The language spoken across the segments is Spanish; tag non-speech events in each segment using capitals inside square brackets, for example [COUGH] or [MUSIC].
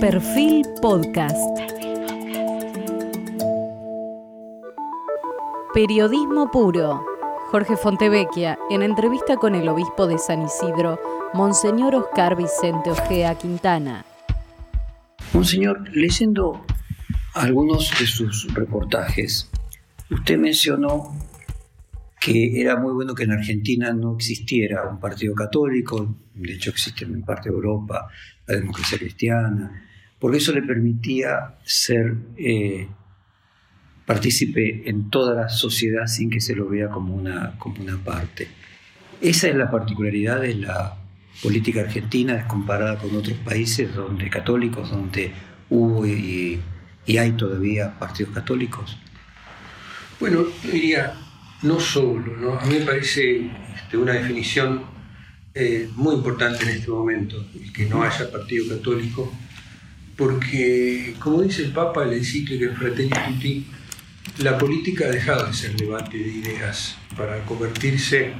Perfil Podcast. Periodismo puro. Jorge Fontevecchia, en entrevista con el obispo de San Isidro, Monseñor Oscar Vicente Ojea Quintana. Monseñor, leyendo algunos de sus reportajes, usted mencionó que era muy bueno que en Argentina no existiera un partido católico, de hecho existe en parte de Europa la democracia cristiana, porque eso le permitía ser eh, partícipe en toda la sociedad sin que se lo vea como una, como una parte. Esa es la particularidad de la política argentina comparada con otros países donde católicos, donde hubo y, hay todavía partidos católicos. Bueno, yo diría, no solo, ¿no? a mí me parece este, una definición eh, muy importante en este momento, el que no haya partido católico, porque, como dice el Papa en la encíclica Fratelli Tutti, la política ha dejado de ser debate de ideas para convertirse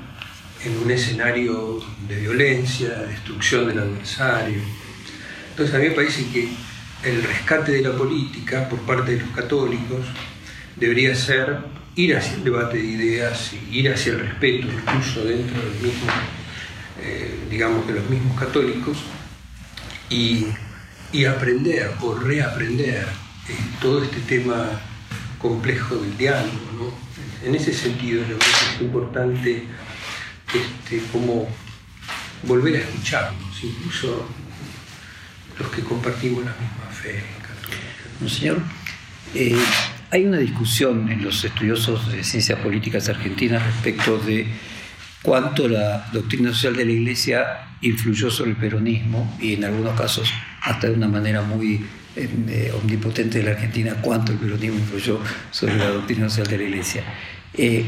en un escenario de violencia, de destrucción del adversario. Entonces a mí me parece que el rescate de la política por parte de los católicos debería ser ir hacia el debate de ideas, ir hacia el respeto, incluso dentro del mismo, eh, digamos, de los mismos católicos, y, aprender o reaprender eh, todo este tema complejo del diálogo. En ese sentido, es importante este, como volver a escucharnos, incluso los que compartimos la misma fe católica. señor, eh, hay una discusión en los estudiosos de ciencias políticas argentinas respecto de cuánto la doctrina social de la Iglesia influyó sobre el peronismo y en algunos casos hasta de una manera muy eh, omnipotente de la Argentina, cuánto el peronismo influyó sobre la doctrina social de la Iglesia. Eh,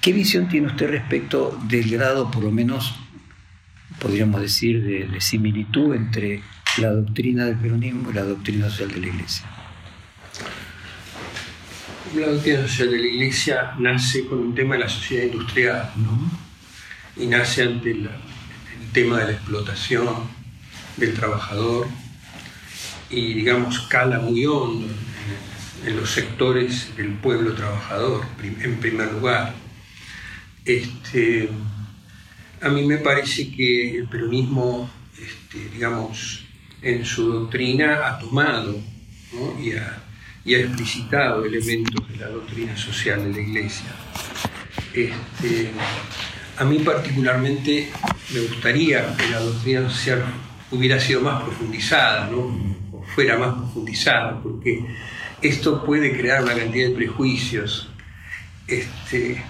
¿Qué visión tiene usted respecto del grado, por lo menos, podríamos decir, de, similitud entre la doctrina del peronismo y la doctrina social de la Iglesia? La doctrina social de la Iglesia nace con un tema de la sociedad industrial, ¿no? Y nace ante el tema de la explotación del trabajador y, digamos, cala muy hondo en los sectores del pueblo trabajador, en primer lugar este, a mí me parece que el peronismo, este, digamos, en su doctrina ha tomado y, ha, explicitado elementos de la doctrina social de la Iglesia. Este, a mí particularmente me gustaría que la doctrina social hubiera sido más profundizada, o fuera más profundizada, porque esto puede crear una cantidad de prejuicios. Este,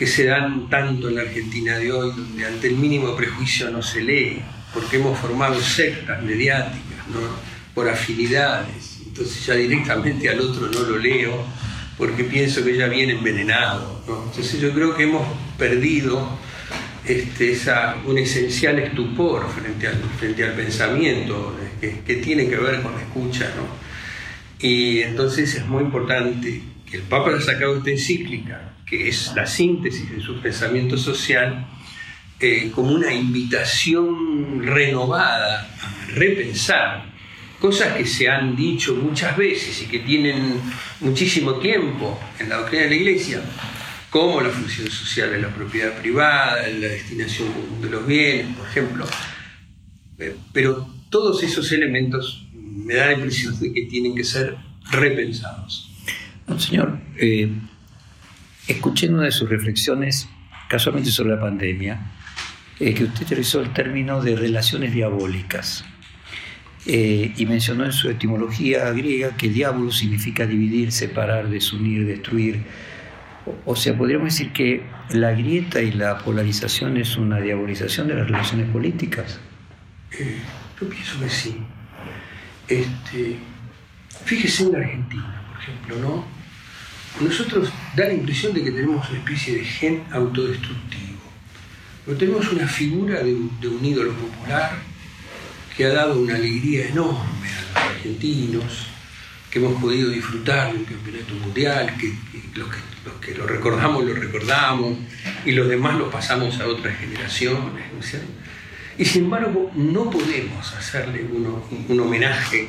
que se dan tanto en la Argentina de hoy, donde ante el mínimo prejuicio no se lee, porque hemos formado sectas mediáticas, ¿no? por afinidades. Entonces ya directamente al otro no lo leo, porque pienso que ya viene envenenado. Entonces yo creo que hemos perdido este, un esencial estupor frente al, pensamiento, que, que, tiene que ver con la escucha. ¿no? Y entonces es muy importante que el Papa haya sacado esta encíclica, que es la síntesis de su pensamiento social, eh, como una invitación renovada a repensar cosas que se han dicho muchas veces y que tienen muchísimo tiempo en la doctrina de la Iglesia, como la función social de la propiedad privada, la destinación de los bienes, por ejemplo. Eh, pero todos esos elementos me da la impresión de que tienen que ser repensados. Señor, eh, Escuché en una de sus reflexiones, casualmente sobre la pandemia, eh, que usted utilizó el término de relaciones diabólicas eh, y mencionó en su etimología griega que diablo significa dividir, separar, desunir, destruir. O, sea, podríamos decir que la grieta y la polarización es una diabolización de las relaciones políticas. Eh, yo pienso que sí. Este, fíjese en Argentina, por ejemplo, ¿no? nosotros da la impresión de que tenemos una especie de gen autodestructivo. Pero tenemos una figura de un, ídolo popular que ha dado una alegría enorme a los argentinos, que hemos podido disfrutar del campeonato mundial, que, los, que lo recordamos lo recordamos y los demás lo pasamos a otras generaciones. Y sin embargo, no podemos hacerle un homenaje,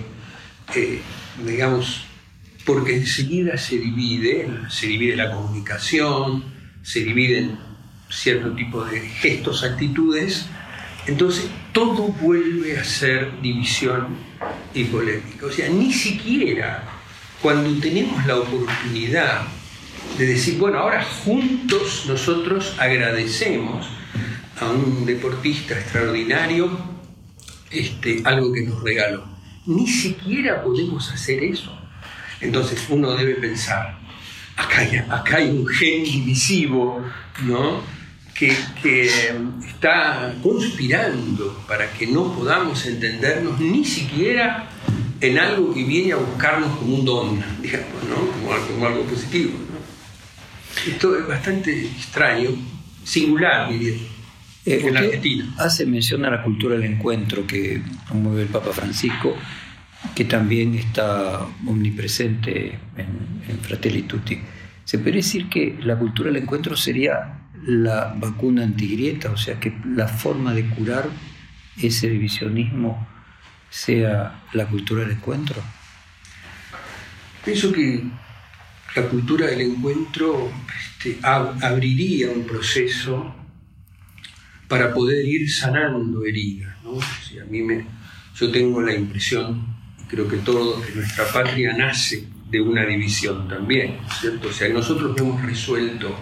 eh, digamos, porque enseguida se divide, se divide la comunicación, se dividen cierto tipo de gestos, actitudes, entonces todo vuelve a ser división y polémica. O sea, ni siquiera cuando tenemos la oportunidad de decir, bueno, ahora juntos nosotros agradecemos a un deportista extraordinario este, algo que nos regaló. Ni siquiera podemos hacer eso. Entonces uno debe pensar, acá hay, acá hay un gen divisivo, ¿no? Que, que, está conspirando para que no podamos entendernos ni siquiera en algo que viene a buscarnos como un don, digamos, ¿no? como, algo, positivo. Esto es bastante extraño, singular, diría. Eh, en Argentina. Hace mención a la cultura del encuentro que promueve el Papa Francisco que también está omnipresente en, Fratelli Tutti. Se puede decir que la cultura del encuentro sería la vacuna antigrieta, o sea, que la forma de curar ese divisionismo sea la cultura del encuentro. Pienso que la cultura del encuentro este, abriría un proceso para poder ir sanando heridas. ¿no? a mí me, yo tengo la impresión creo que todo, que nuestra patria nace de una división también, ¿cierto? O sea, nosotros hemos resuelto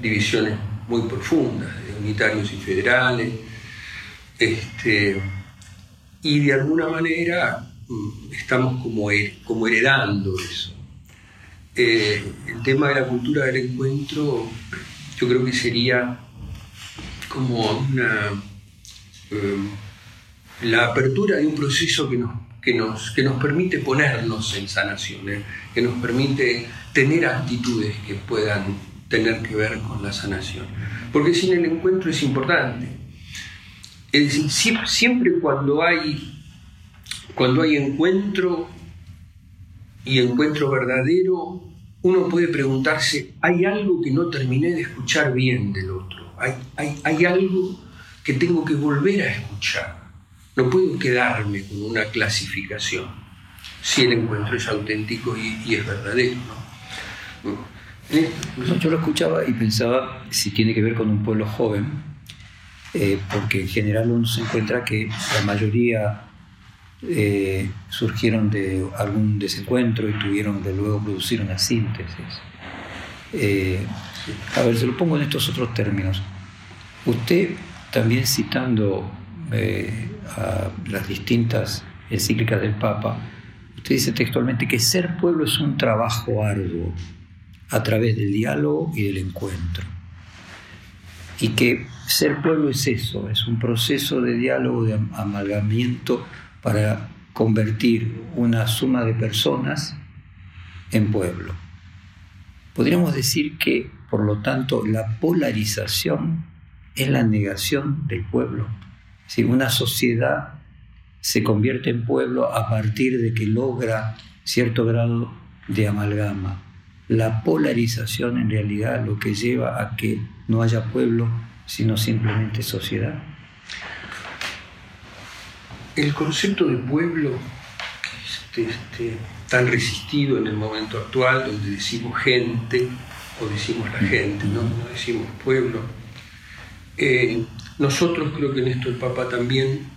divisiones muy profundas, de unitarios y federales, este, y de alguna manera mm, estamos como, como heredando eso. Eh, el tema de la cultura del encuentro yo creo que sería como una, eh, la apertura de un proceso que nos que nos, que nos permite ponernos en sanación, ¿eh? que nos permite tener actitudes que puedan tener que ver con la sanación. Porque sin el encuentro es importante. Es siempre cuando hay, cuando hay encuentro y encuentro verdadero, uno puede preguntarse, ¿hay algo que no terminé de escuchar bien del otro? ¿Hay, hay, hay algo que tengo que volver a escuchar? No puedo quedarme con una clasificación si el encuentro es auténtico y, es verdadero. ¿Eh? yo lo escuchaba y pensaba si tiene que ver con un pueblo joven, eh, porque en general uno se encuentra que la mayoría eh, surgieron de algún desencuentro y tuvieron de luego producir una síntesis. a ver, se lo pongo en estos otros términos. Usted, también citando las distintas encíclicas del Papa, usted dice textualmente que ser pueblo es un trabajo arduo a través del diálogo y del encuentro. Y que ser pueblo es eso, es un proceso de diálogo, de amalgamiento para convertir una suma de personas en pueblo. Podríamos decir que, por lo tanto, la polarización es la negación del pueblo. Si una sociedad se convierte en pueblo a partir de que logra cierto grado de amalgama. La polarización en realidad lo que lleva a que no haya pueblo, sino simplemente sociedad. El concepto de pueblo, este, este, tan resistido en el momento actual, donde decimos gente o decimos la gente, no, decimos pueblo, eh, nosotros creo que en esto el Papa también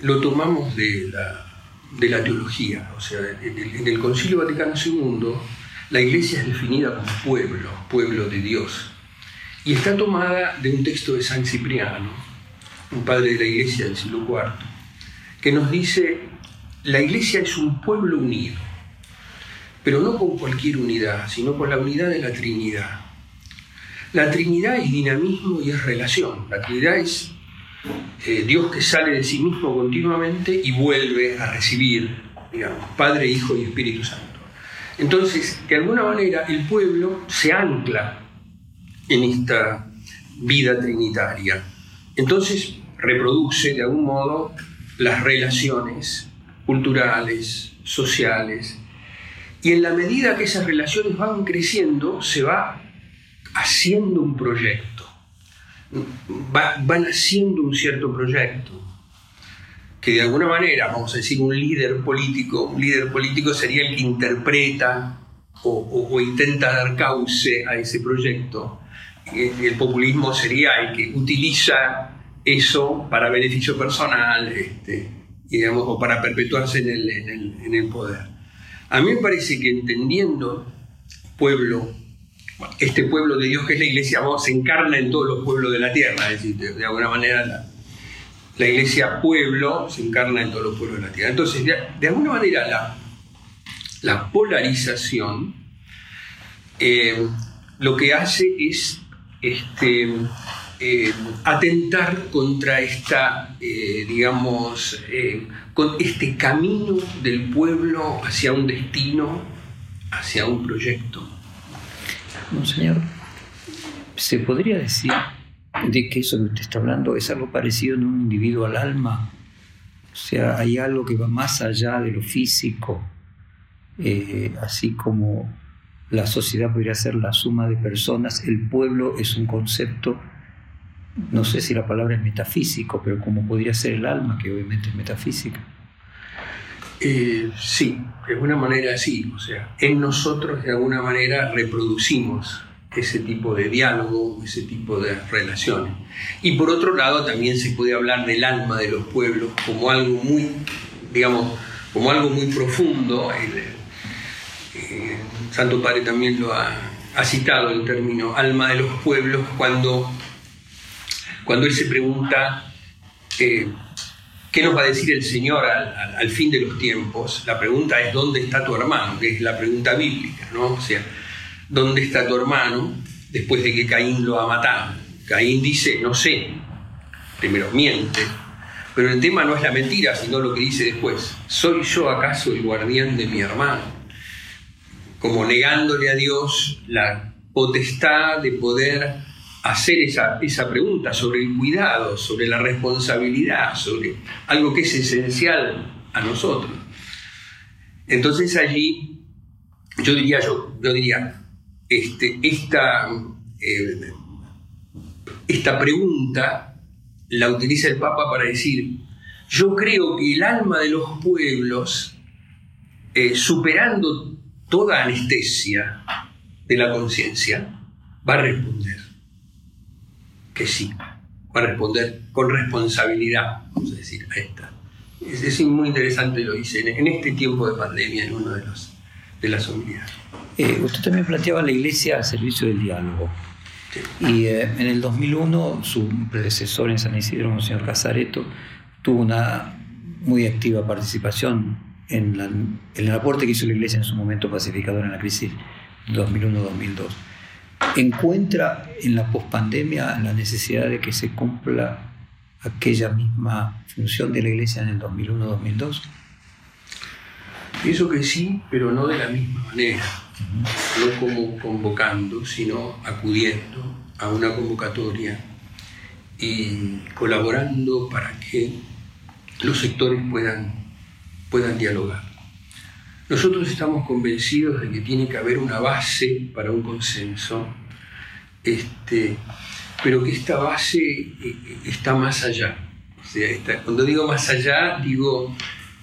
lo tomamos de la, de la teología. O sea, en el, Concilio Vaticano II la iglesia es definida como pueblo, pueblo de Dios. Y está tomada de un texto de San Cipriano, un padre de la iglesia del siglo IV, que nos dice, la iglesia es un pueblo unido, pero no con cualquier unidad, sino con la unidad de la Trinidad. La Trinidad es dinamismo y es relación. La Trinidad es eh, Dios que sale de sí mismo continuamente y vuelve a recibir, digamos, Padre, Hijo y Espíritu Santo. Entonces, de alguna manera, el pueblo se ancla en esta vida trinitaria. Entonces, reproduce de algún modo las relaciones culturales, sociales, y en la medida que esas relaciones van creciendo, se va haciendo un proyecto. van haciendo un cierto proyecto de alguna manera, vamos a decir, un líder político, un líder político sería el que interpreta o, intenta dar cauce a ese proyecto. El populismo sería el que utiliza eso para beneficio personal este, digamos, o para perpetuarse en el, en el poder. A mí me parece que entendiendo pueblo este pueblo de Dios que es la iglesia, vamos, se encarna en todos los pueblos de la tierra, es decir, de, alguna manera iglesia pueblo se encarna en todos los pueblos de la tierra. Entonces, de, alguna manera la, la polarización eh, lo que hace es este, eh, atentar contra esta, eh, digamos, con este camino del pueblo hacia un destino, hacia un proyecto. Monseñor, ¿se podría decir de que eso que usted está hablando es algo parecido en un individuo al alma? O sea, hay algo que va más allá de lo físico, eh, así como la sociedad podría ser la suma de personas, el pueblo es un concepto, no sé si la palabra es metafísico, pero como podría ser el alma, que obviamente es metafísica. Eh, sí, de alguna manera sí. O sea, en nosotros de alguna manera reproducimos ese tipo de diálogo, ese tipo de relaciones. Y por otro lado también se puede hablar del alma de los pueblos como algo muy, digamos, como algo muy profundo. El, eh, Santo Padre también lo ha, citado el término alma de los pueblos cuando, cuando él se pregunta eh, ¿Qué nos va a decir el Señor al, fin de los tiempos? La pregunta es, ¿dónde está tu hermano? Que es la pregunta bíblica, ¿no? ¿Dónde está tu hermano después de que Caín lo ha matado? Caín dice, no sé, primero miente, pero el tema no es la mentira, sino lo que dice después. ¿Soy yo acaso el guardián de mi hermano? Como negándole a Dios la potestad de poder hacer esa, esa pregunta sobre el cuidado, sobre la responsabilidad, sobre algo que es esencial a nosotros. Entonces allí, yo diría, yo, yo diría, este, esta, eh, esta pregunta la utiliza el Papa para decir, yo creo que el alma de los pueblos, eh, superando toda anestesia de la conciencia, va a responder que sí, va a responder con responsabilidad, vamos a decir, a esta. Es, muy interesante lo hice en, este tiempo de pandemia, en uno de, los, de las unidades. Eh, usted también planteaba la iglesia al servicio del diálogo. Y eh, en el 2001 su predecesor en San Isidro, Monseñor Casareto, tuvo una muy activa participación en, en, el aporte que hizo la iglesia en su momento pacificador en la crisis 2001-2002 encuentra en la pospandemia la necesidad de que se cumpla aquella misma función de la Iglesia en el 2001-2002? Pienso que sí, pero no de la misma manera, no como convocando, sino acudiendo a una convocatoria y colaborando para que los sectores puedan, puedan dialogar. Nosotros estamos convencidos de que tiene que haber una base para un consenso, este, pero que esta base eh, está más allá. cuando digo más allá, digo,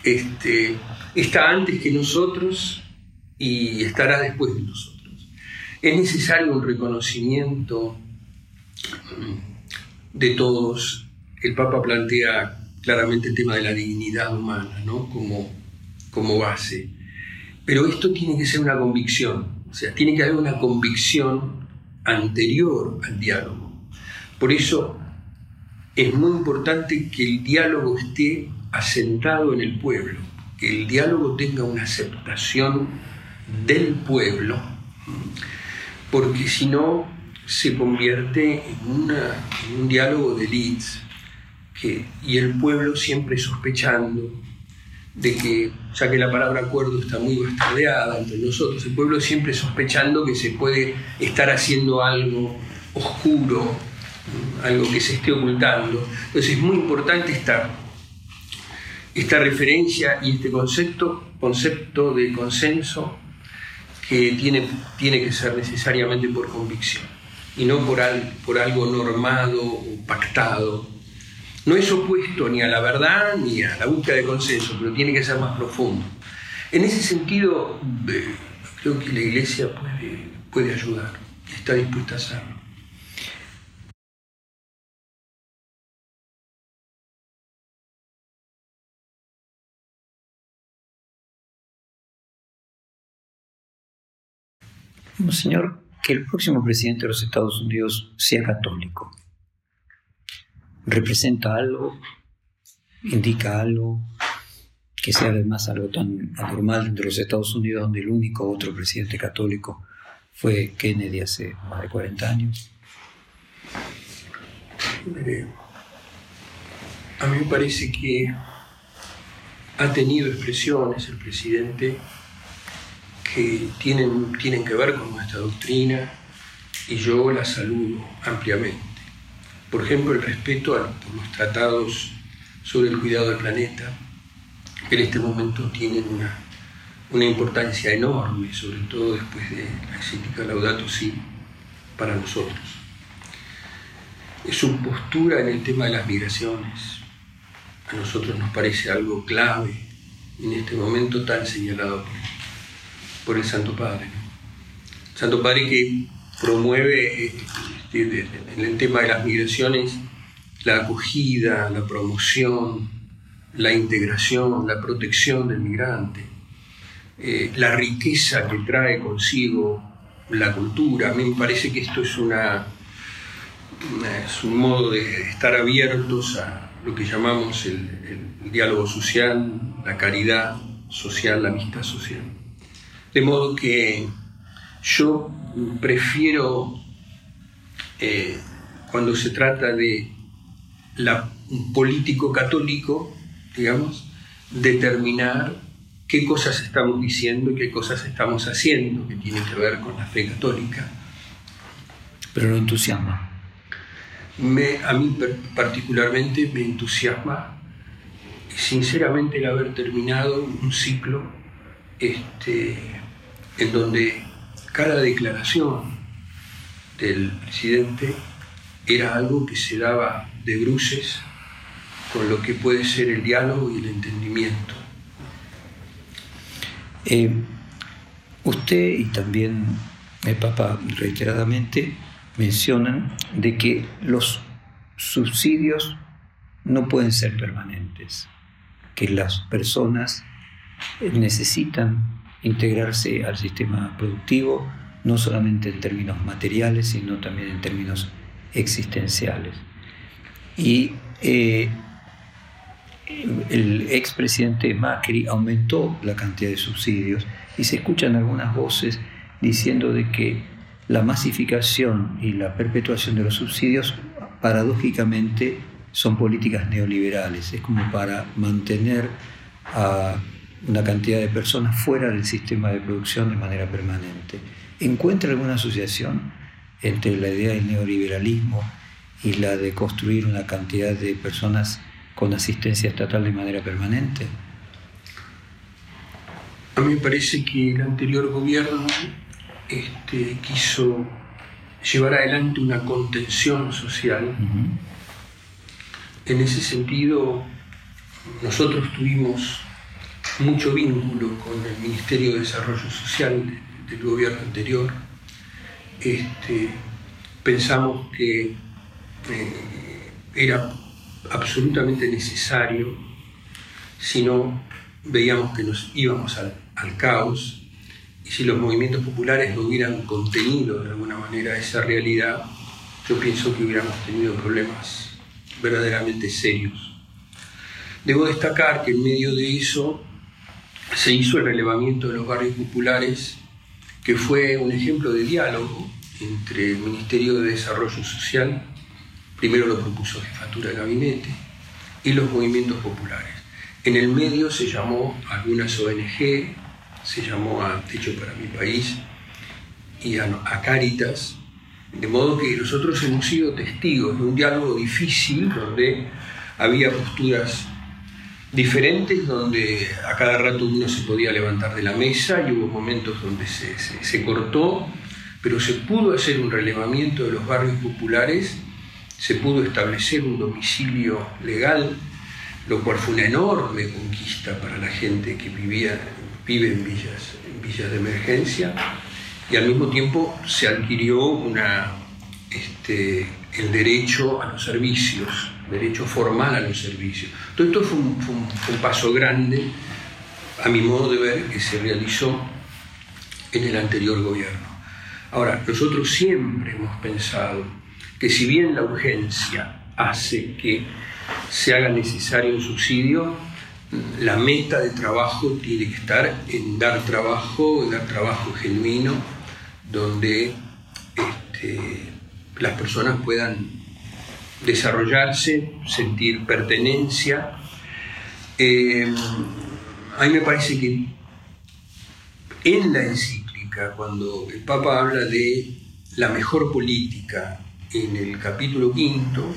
este, está antes que nosotros y estará después de nosotros. Es necesario un reconocimiento mm, de todos. El Papa plantea claramente el tema de la dignidad humana ¿no? como, como base. Pero esto tiene que ser una convicción, o sea, tiene que haber una convicción anterior al diálogo. Por eso es muy importante que el diálogo esté asentado en el pueblo, que el diálogo tenga una aceptación del pueblo, porque si no se convierte en, un diálogo de elites y el pueblo siempre sospechando, de que, ya que la palabra acuerdo está muy bastardeada entre nosotros, el pueblo siempre sospechando que se puede estar haciendo algo oscuro, algo que se esté ocultando. Entonces es muy importante esta, esta referencia y este concepto, concepto de consenso que tiene, tiene que ser necesariamente por convicción. y no por, por algo normado o pactado. No es opuesto ni a la verdad ni a la búsqueda de consenso, pero tiene que ser más profundo. En ese sentido, eh, creo que la Iglesia puede, puede ayudar, está dispuesta a hacerlo. Señor, que el próximo presidente de los Estados Unidos sea católico. ¿Representa algo? ¿Indica algo? Que sea además algo tan anormal dentro de los Estados Unidos, donde el único otro presidente católico fue Kennedy hace más de 40 años. a mí me parece que ha tenido expresiones el presidente que tienen, tienen que ver con nuestra doctrina y yo la saludo ampliamente. Por ejemplo, el respeto a, los tratados sobre el cuidado del planeta, que en este momento tienen una, una importancia enorme, sobre todo después de la encíclica Laudato Si, para nosotros. Su postura en el tema de las migraciones a nosotros nos parece algo clave en este momento tan señalado por por el Santo Padre. Santo Padre que promueve este, en el tema de las migraciones la acogida, la promoción, la integración, la protección del migrante, eh, la riqueza que trae consigo la cultura. A mí me parece que esto es, una, es un modo de estar abiertos a lo que llamamos el diálogo social, la caridad social, la amistad social. De modo que yo prefiero, eh, cuando se trata de la, un político católico, digamos, determinar qué cosas estamos diciendo y qué cosas estamos haciendo que tienen que ver con la fe católica. Pero lo entusiasma. Me, a mí particularmente me entusiasma sinceramente el haber terminado un ciclo este, en donde cada declaración del presidente era algo que se daba de bruces con lo que puede ser el diálogo y el entendimiento. Eh, usted y también el Papa reiteradamente mencionan de que los subsidios no pueden ser permanentes, que las personas necesitan integrarse al sistema productivo, no solamente en términos materiales, sino también en términos existenciales. Y eh, el expresidente Macri aumentó la cantidad de subsidios y se escuchan algunas voces diciendo de que la masificación y la perpetuación de los subsidios paradójicamente son políticas neoliberales, es como para mantener a una cantidad de personas fuera del sistema de producción de manera permanente. ¿Encuentra alguna asociación entre la idea del neoliberalismo y la de construir una cantidad de personas con asistencia estatal de manera permanente? A mí me parece que el anterior gobierno este, quiso llevar adelante una contención social. En ese sentido, nosotros tuvimos mucho vínculo con el Ministerio de Desarrollo Social del gobierno anterior. Este, pensamos que eh, era absolutamente necesario, si no veíamos que nos íbamos al, al caos y si los movimientos populares no hubieran contenido de alguna manera esa realidad, yo pienso que hubiéramos tenido problemas verdaderamente serios. Debo destacar que en medio de eso se hizo el relevamiento de los barrios populares, que fue un ejemplo de diálogo entre el Ministerio de Desarrollo Social, primero lo propuso Jefatura de Gabinete, y los movimientos populares. En el medio se llamó a algunas ONG, se llamó a Techo para mi país y a, a Cáritas, de modo que nosotros hemos sido testigos de un diálogo difícil donde había posturas diferentes donde a cada rato uno se podía levantar de la mesa y hubo momentos donde se, cortó, pero se pudo hacer un relevamiento de los barrios populares, se pudo establecer un domicilio legal, lo cual fue una enorme conquista para la gente que vivía, vive en villas, en villas de emergencia, y al mismo tiempo se adquirió este, el derecho a los servicios, derecho formal a los servicios. Todo esto fue un, paso grande, a mi modo de ver, que se realizó en el anterior gobierno. Ahora, nosotros siempre hemos pensado que si bien la urgencia hace que se haga necesario un subsidio, la meta de trabajo tiene que estar en dar trabajo, en dar trabajo genuino, donde este, las personas puedan desarrollarse, sentir pertenencia. Eh, a mí me parece que en la encíclica, cuando el Papa habla de la mejor política en el capítulo quinto,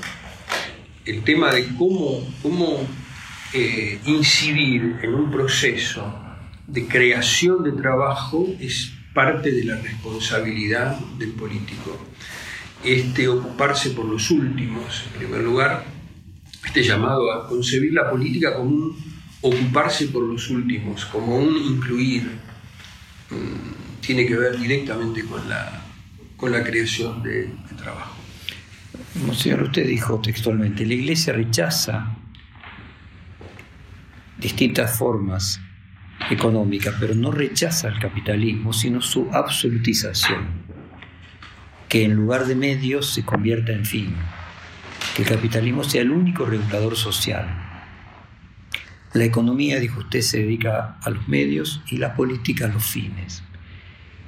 el tema de cómo, cómo eh, incidir en un proceso de creación de trabajo es parte de la responsabilidad del político. Este ocuparse por los últimos, en primer lugar, este llamado a concebir la política como un ocuparse por los últimos, como un incluir, mm, tiene que ver directamente con la, con la creación de, de trabajo. Monseñor, usted dijo textualmente, la Iglesia rechaza distintas formas económicas, pero no rechaza el capitalismo, sino su absolutización, que en lugar de medios se convierta en fin, que el capitalismo sea el único regulador social. La economía, dijo usted, se dedica a los medios y la política a los fines.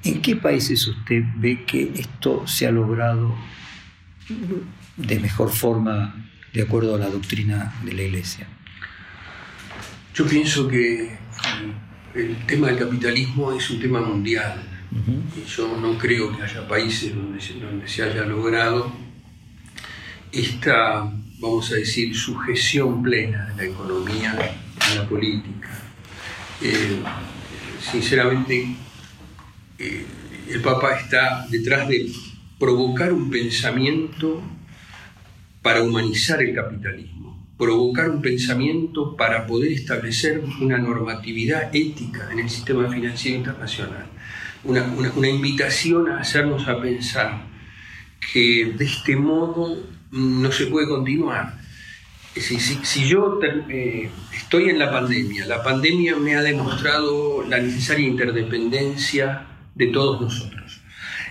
¿En qué países usted ve que esto se ha logrado de mejor forma de acuerdo a la doctrina de la Iglesia? Yo pienso que el tema del capitalismo es un tema mundial. Yo no creo que haya países donde se, donde se haya logrado esta, vamos a decir, sujeción plena de la economía a la política. Eh, sinceramente, eh, el Papa está detrás de provocar un pensamiento para humanizar el capitalismo, provocar un pensamiento para poder establecer una normatividad ética en el sistema financiero internacional, una, invitación a hacernos a pensar que de este modo no se puede continuar. Si yo eh, estoy en la pandemia, la pandemia me ha demostrado la necesaria interdependencia de todos nosotros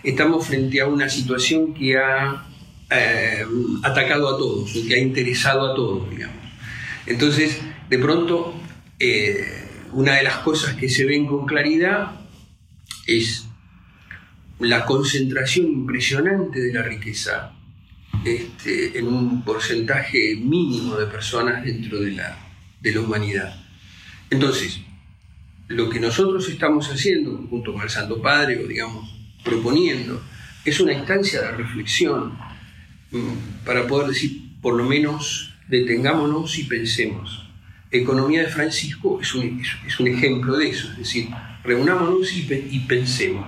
estamos frente a una situación que ha eh, atacado a todos, que ha interesado a todos, digamos. Entonces, de pronto, eh, una de las cosas que se ven con claridad es la concentración impresionante de la riqueza este, en un porcentaje mínimo de personas dentro de la, de la humanidad. Entonces, lo que nosotros estamos haciendo, junto con el Santo Padre, o digamos, proponiendo. Es una instancia de reflexión mm, para poder decir, por lo menos, detengámonos y pensemos. Economía de Francisco es un, es un ejemplo de eso, es decir, reunámonos y, y pensemos.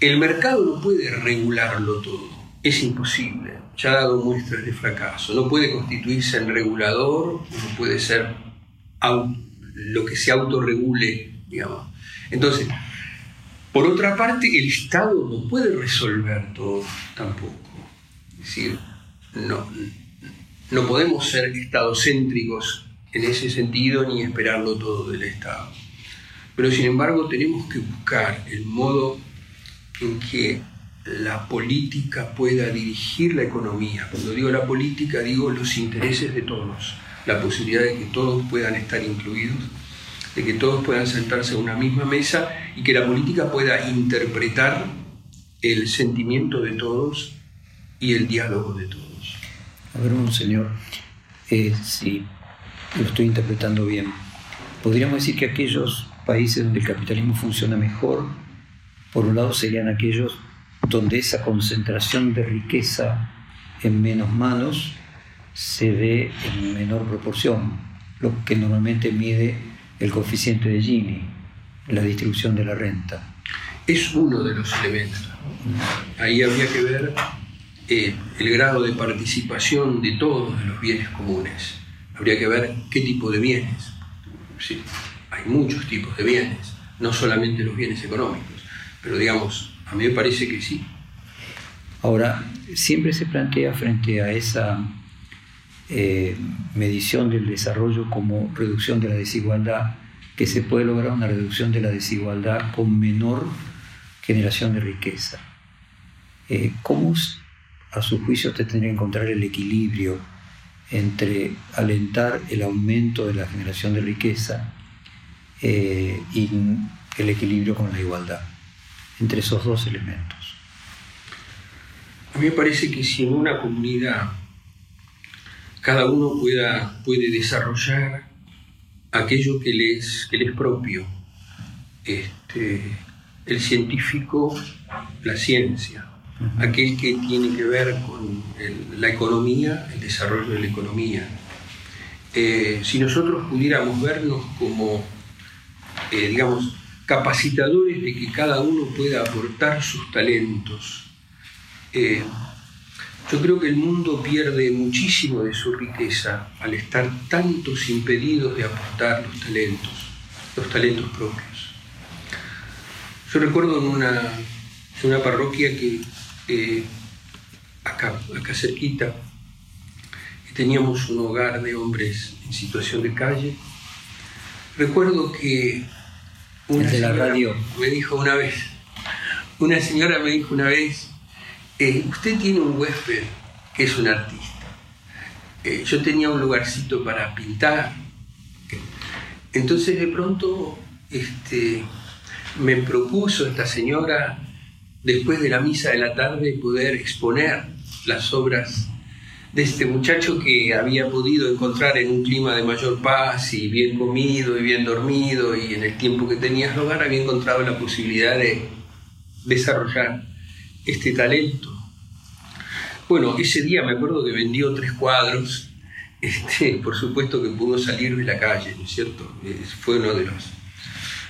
El mercado no puede regularlo todo, es imposible, ya ha dado muestras de fracaso, no puede constituirse en regulador, no puede ser lo que se autorregule, digamos. Entonces, por otra parte, el Estado no puede resolver todo tampoco. Es decir, no, no podemos ser estadocéntricos en ese sentido ni esperarlo todo del Estado. Pero sin embargo tenemos que buscar el modo en que la política pueda dirigir la economía. Cuando digo la política digo los intereses de todos, la posibilidad de que todos puedan estar incluidos de que todos puedan sentarse a una misma mesa y que la política pueda interpretar el sentimiento de todos y el diálogo de todos. A ver, monseñor, eh, si lo estoy interpretando bien, podríamos decir que aquellos países donde el capitalismo funciona mejor, por un lado serían aquellos donde esa concentración de riqueza en menos manos se ve en menor proporción, lo que normalmente mide el coeficiente de Gini, la distribución de la renta. Es uno de los elementos. Ahí habría que ver eh, el grado de participación de todos de los bienes comunes. Habría que ver qué tipo de bienes. Hay muchos tipos de bienes, no solamente los bienes económicos, pero digamos, a mí me parece que sí. Ahora, siempre se plantea frente a esa eh, medición del desarrollo como reducción de la desigualdad, que se puede lograr una reducción de la desigualdad con menor generación de riqueza. Eh, ¿Cómo a su juicio usted tendría que encontrar el equilibrio entre alentar el aumento de la generación de riqueza eh, y el equilibrio con la igualdad, entre esos dos elementos? A mí me parece que si en una comunidad cada uno pueda, puede desarrollar aquello que le es, que es propio, este, el científico, la ciencia, aquel que tiene que ver con la economía, el desarrollo de la economía. Eh, si nosotros pudiéramos vernos como, eh, digamos, capacitadores de que cada uno pueda aportar sus talentos, eh, yo creo que el mundo pierde muchísimo de su riqueza al estar tantos impedidos de aportar los talentos, los talentos propios. Yo recuerdo en una, en una parroquia que eh, acá, acá cerquita, teníamos un hogar de hombres en situación de calle. Recuerdo que una la radio. me dijo una vez, una señora me dijo una vez, eh, usted tiene un huésped que es un artista. Eh, yo tenía un lugarcito para pintar. Entonces de pronto este, me propuso esta señora después de la misa de la tarde poder exponer las obras de este muchacho que había podido encontrar en un clima de mayor paz y bien comido y bien dormido y en el tiempo que tenía hogar había encontrado la posibilidad de desarrollar este talento. Bueno, ese día me acuerdo que vendió tres cuadros, este, por supuesto que pudo salir de la calle, ¿no es cierto? Fue uno de los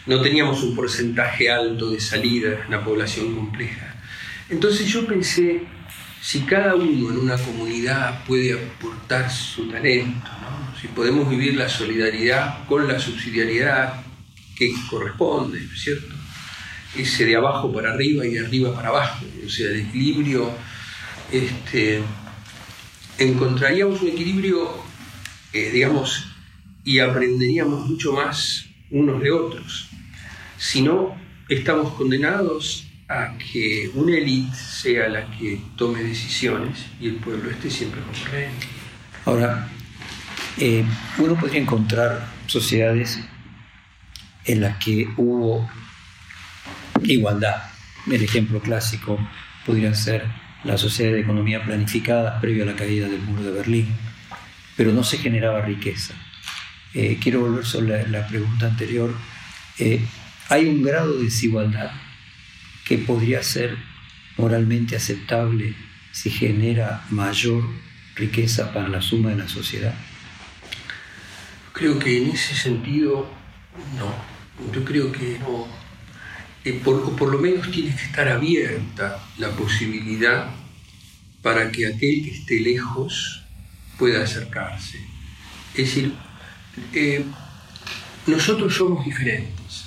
no teníamos un porcentaje alto de salida en la población compleja. Entonces yo pensé, si cada uno en una comunidad puede aportar su talento, si podemos vivir la solidaridad con la subsidiariedad que corresponde, ¿no es cierto? Ese de abajo para arriba y de arriba para abajo, o sea, el equilibrio, este, encontraríamos un equilibrio, eh, digamos, y aprenderíamos mucho más unos de otros. Si no, estamos condenados a que una élite sea la que tome decisiones y el pueblo esté siempre con Ahora, eh, uno podría encontrar sociedades en las que hubo igualdad. El ejemplo clásico podría ser la sociedad de economía planificada previo a la caída del muro de Berlín, pero no se generaba riqueza. Eh, quiero volver sobre la, pregunta anterior. Eh, hay un grado de desigualdad que podría ser moralmente aceptable si genera mayor riqueza para la suma de la sociedad? Creo que en ese sentido no. Yo creo que no. Eh, por, por lo menos tiene que estar abierta la posibilidad para que aquel que esté lejos pueda acercarse. Es decir, eh, nosotros somos diferentes.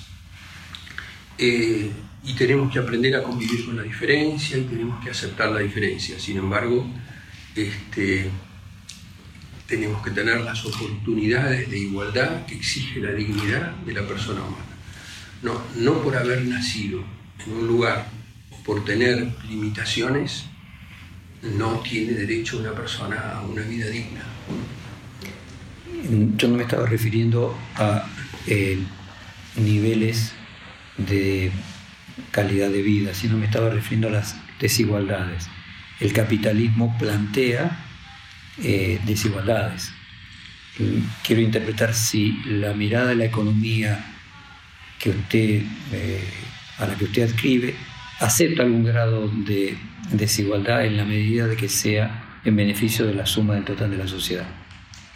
Eh, y tenemos que aprender a convivir con la diferencia y tenemos que aceptar la diferencia. Sin embargo, este, tenemos que tener las oportunidades de igualdad que exige la dignidad de la persona humana. No, no por haber nacido en un lugar o por tener limitaciones, no tiene derecho una persona a una vida digna. Yo no me estaba refiriendo a eh, niveles de calidad de vida, sino me estaba refiriendo a las desigualdades. El capitalismo plantea eh, desigualdades. Quiero interpretar si la mirada de la economía que usted, eh, a la que usted adscribe acepta algún grado de desigualdad en la medida de que sea en beneficio de la suma del total de la sociedad.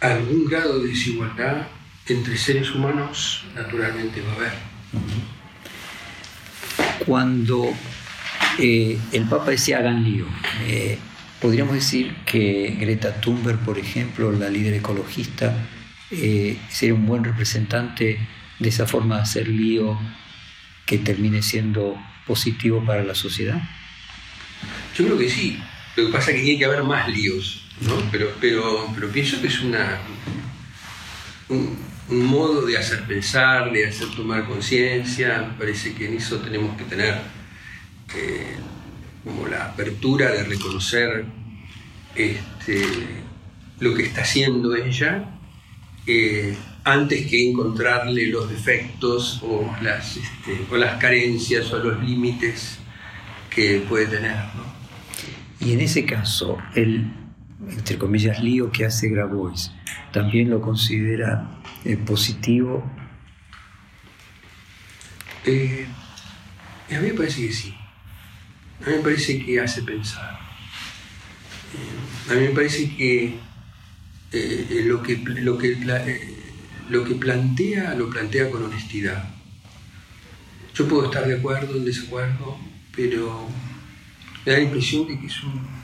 Algún grado de desigualdad entre seres humanos naturalmente va a haber cuando eh, el Papa decía hagan lío. Eh, podríamos decir que Greta Thunberg, por ejemplo, la líder ecologista, eh, sería un buen representante de esa forma de hacer lío que termine siendo positivo para la sociedad. Yo creo que sí. Lo que pasa es que tiene que haber más líos, ¿no? Pero, pero, pero pienso que es una, un, modo de hacer pensar, de hacer tomar conciencia. Me parece que en eso tenemos que tener eh, como la apertura de reconocer este, lo que está haciendo ella eh, antes que encontrarle los defectos o las, este, o las carencias o los límites que puede tener. Y en ese caso, el, entre comillas, lío que hace Grabois, ¿también lo considera eh, positivo? Eh, a mí me parece que sí. A mí me parece que hace pensar. Eh, a mí me parece que lo que, lo que, lo que plantea, lo plantea con honestidad. Yo puedo estar de acuerdo, en desacuerdo, pero me da la impresión de que es un,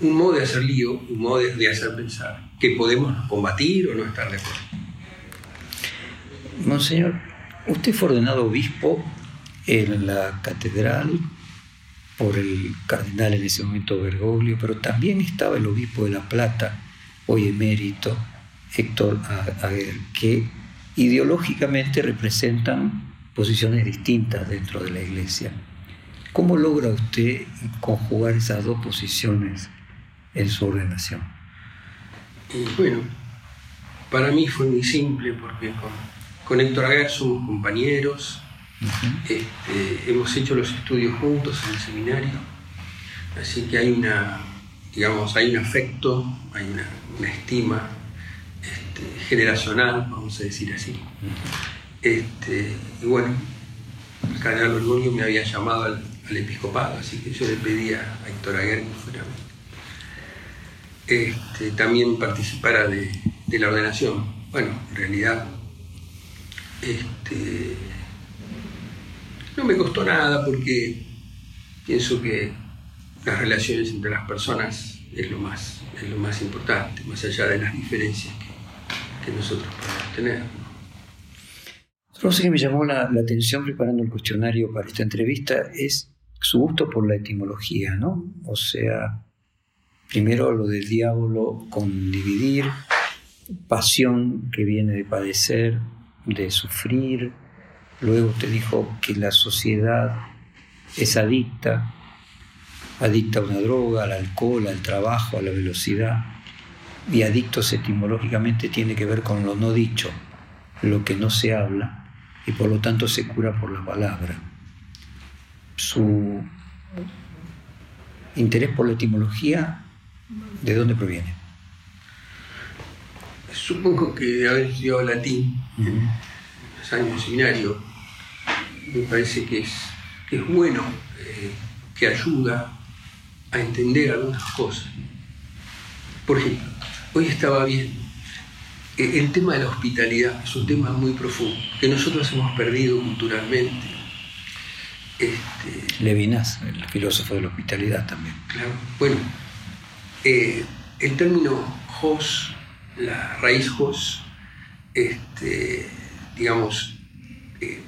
un modo de hacer lío, un modo de, hacer pensar, que podemos combatir o no estar de acuerdo. Monseñor, usted fue ordenado obispo en la catedral por el cardenal en ese momento Bergoglio, pero también estaba el obispo de La Plata, hoy emérito, Héctor Aguer, que ideológicamente representan posiciones distintas dentro de la iglesia. ¿Cómo logra usted conjugar esas dos posiciones en su ordenación? bueno, para mí fue muy simple porque con, Héctor Aguer somos compañeros, este, hemos hecho los estudios juntos en el seminario, así que hay una, digamos, hay un afecto, hay una, estima este, generacional, vamos a decir así. Este, y bueno, el cardenal Bergoglio me había llamado al, episcopado, así que yo le pedí a Héctor Aguer que fuera este, también participara de, la ordenación. Bueno, en realidad este, no me costó nada porque pienso que las relaciones entre las personas es lo más, es lo más importante, más allá de las diferencias que, que nosotros podemos tener. Otra cosa que me llamó la, atención preparando el cuestionario para esta entrevista es su gusto por la etimología, ¿no? O sea, primero lo del diablo con dividir, pasión que viene de padecer, de sufrir, luego usted dijo que la sociedad es adicta, adicta a una droga, al alcohol, al trabajo, a la velocidad, y adictos etimológicamente tiene que ver con lo no dicho, lo que no se habla, y por lo tanto se cura por la palabra. Su interés por la etimología, ¿de dónde proviene? Supongo que de haber estudiado latín en los años de seminario, me parece que es, es bueno, eh, que ayuda a entender algunas cosas. Por ejemplo, hoy estaba bien eh, el tema de la hospitalidad es un tema muy profundo, que nosotros hemos perdido culturalmente. Este, Levinas, el filósofo de la hospitalidad también. Claro, bueno, eh, el término hos, la raíz hos, este, digamos, eh,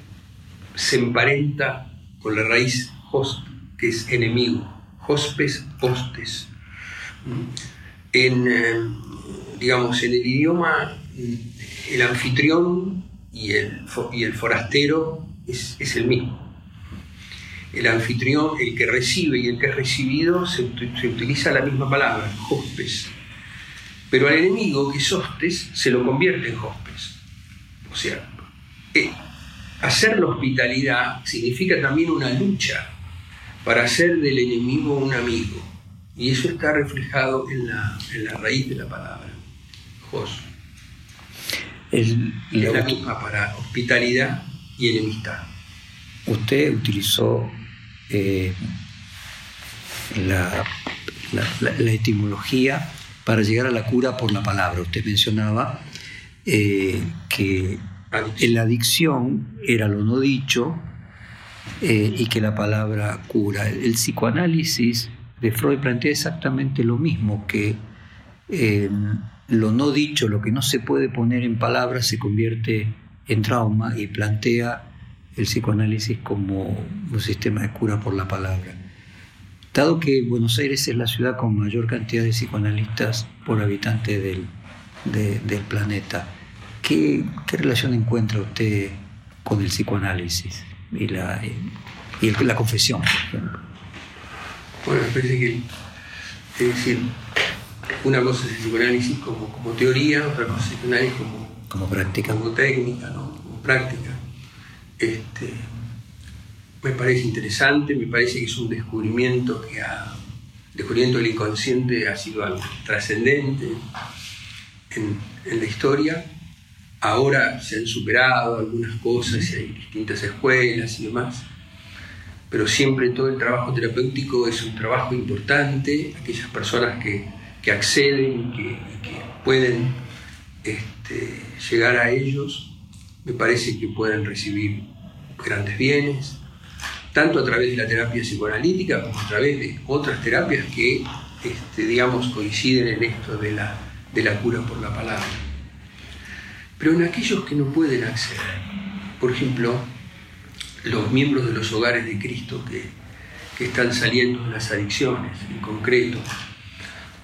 se emparenta con la raíz host, que es enemigo, hospes, hostes. En, digamos, en el idioma, el anfitrión y el, y el forastero es, el mismo. El anfitrión, el que recibe y el que es recibido, se, utiliza la misma palabra, hospes. Pero al enemigo, que es hostes, se lo convierte en hospes. O sea, eh, hacer la hospitalidad significa también una lucha para hacer del enemigo un amigo. Y eso está reflejado en la, en la raíz de la palabra. El, es la misma para hospitalidad y enemistad. Usted utilizó eh, la, etimología para llegar a la cura por la palabra. Usted mencionaba eh, que la adicción era lo no dicho eh, y que la palabra cura. El, psicoanálisis de Freud plantea exactamente lo mismo, que lo no dicho, lo que no se puede poner en palabras se convierte en trauma y plantea el psicoanálisis como un sistema de cura por la palabra. Dado que Buenos Aires es la ciudad con mayor cantidad de psicoanalistas por habitante del, del planeta, ¿qué, ¿qué relación encuentra usted con el psicoanálisis? y la, y la confesión, Bueno, me parece que, es decir, una cosa es el psicoanálisis como, como teoría, otra cosa es el psicoanálisis como, como práctica. Como técnica, ¿no? como práctica. Este, me parece interesante, me parece que es un descubrimiento que ha, descubrimiento del inconsciente ha sido algo trascendente en, en la historia Ahora se han superado algunas cosas y hay distintas escuelas y demás, pero siempre todo el trabajo terapéutico es un trabajo importante. Aquellas personas que, acceden y que, pueden este, llegar a ellos, me parece que pueden recibir grandes bienes, tanto a través de la terapia psicoanalítica como a través de otras terapias que, este, digamos, coinciden en esto de la, de la cura por la palabra pero en aquellos que no pueden acceder. Por ejemplo, los miembros de los hogares de Cristo que, están saliendo de las adicciones en concreto,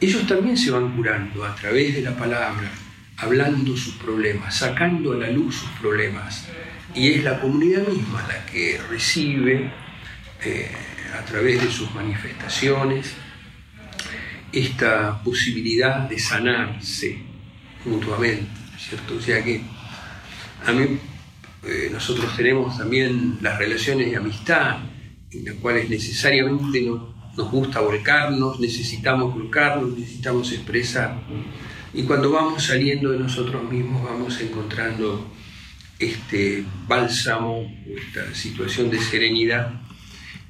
ellos también se van curando a través de la palabra, hablando sus problemas, sacando a la luz sus problemas. Y es la comunidad misma la que recibe eh, a través de sus manifestaciones esta posibilidad de sanarse mutuamente. ¿cierto? O sea que a mí eh, nosotros tenemos también las relaciones de amistad, en las cuales necesariamente nos gusta volcarnos, necesitamos volcarnos, necesitamos expresar. Y cuando vamos saliendo de nosotros mismos vamos encontrando este bálsamo, esta situación de serenidad,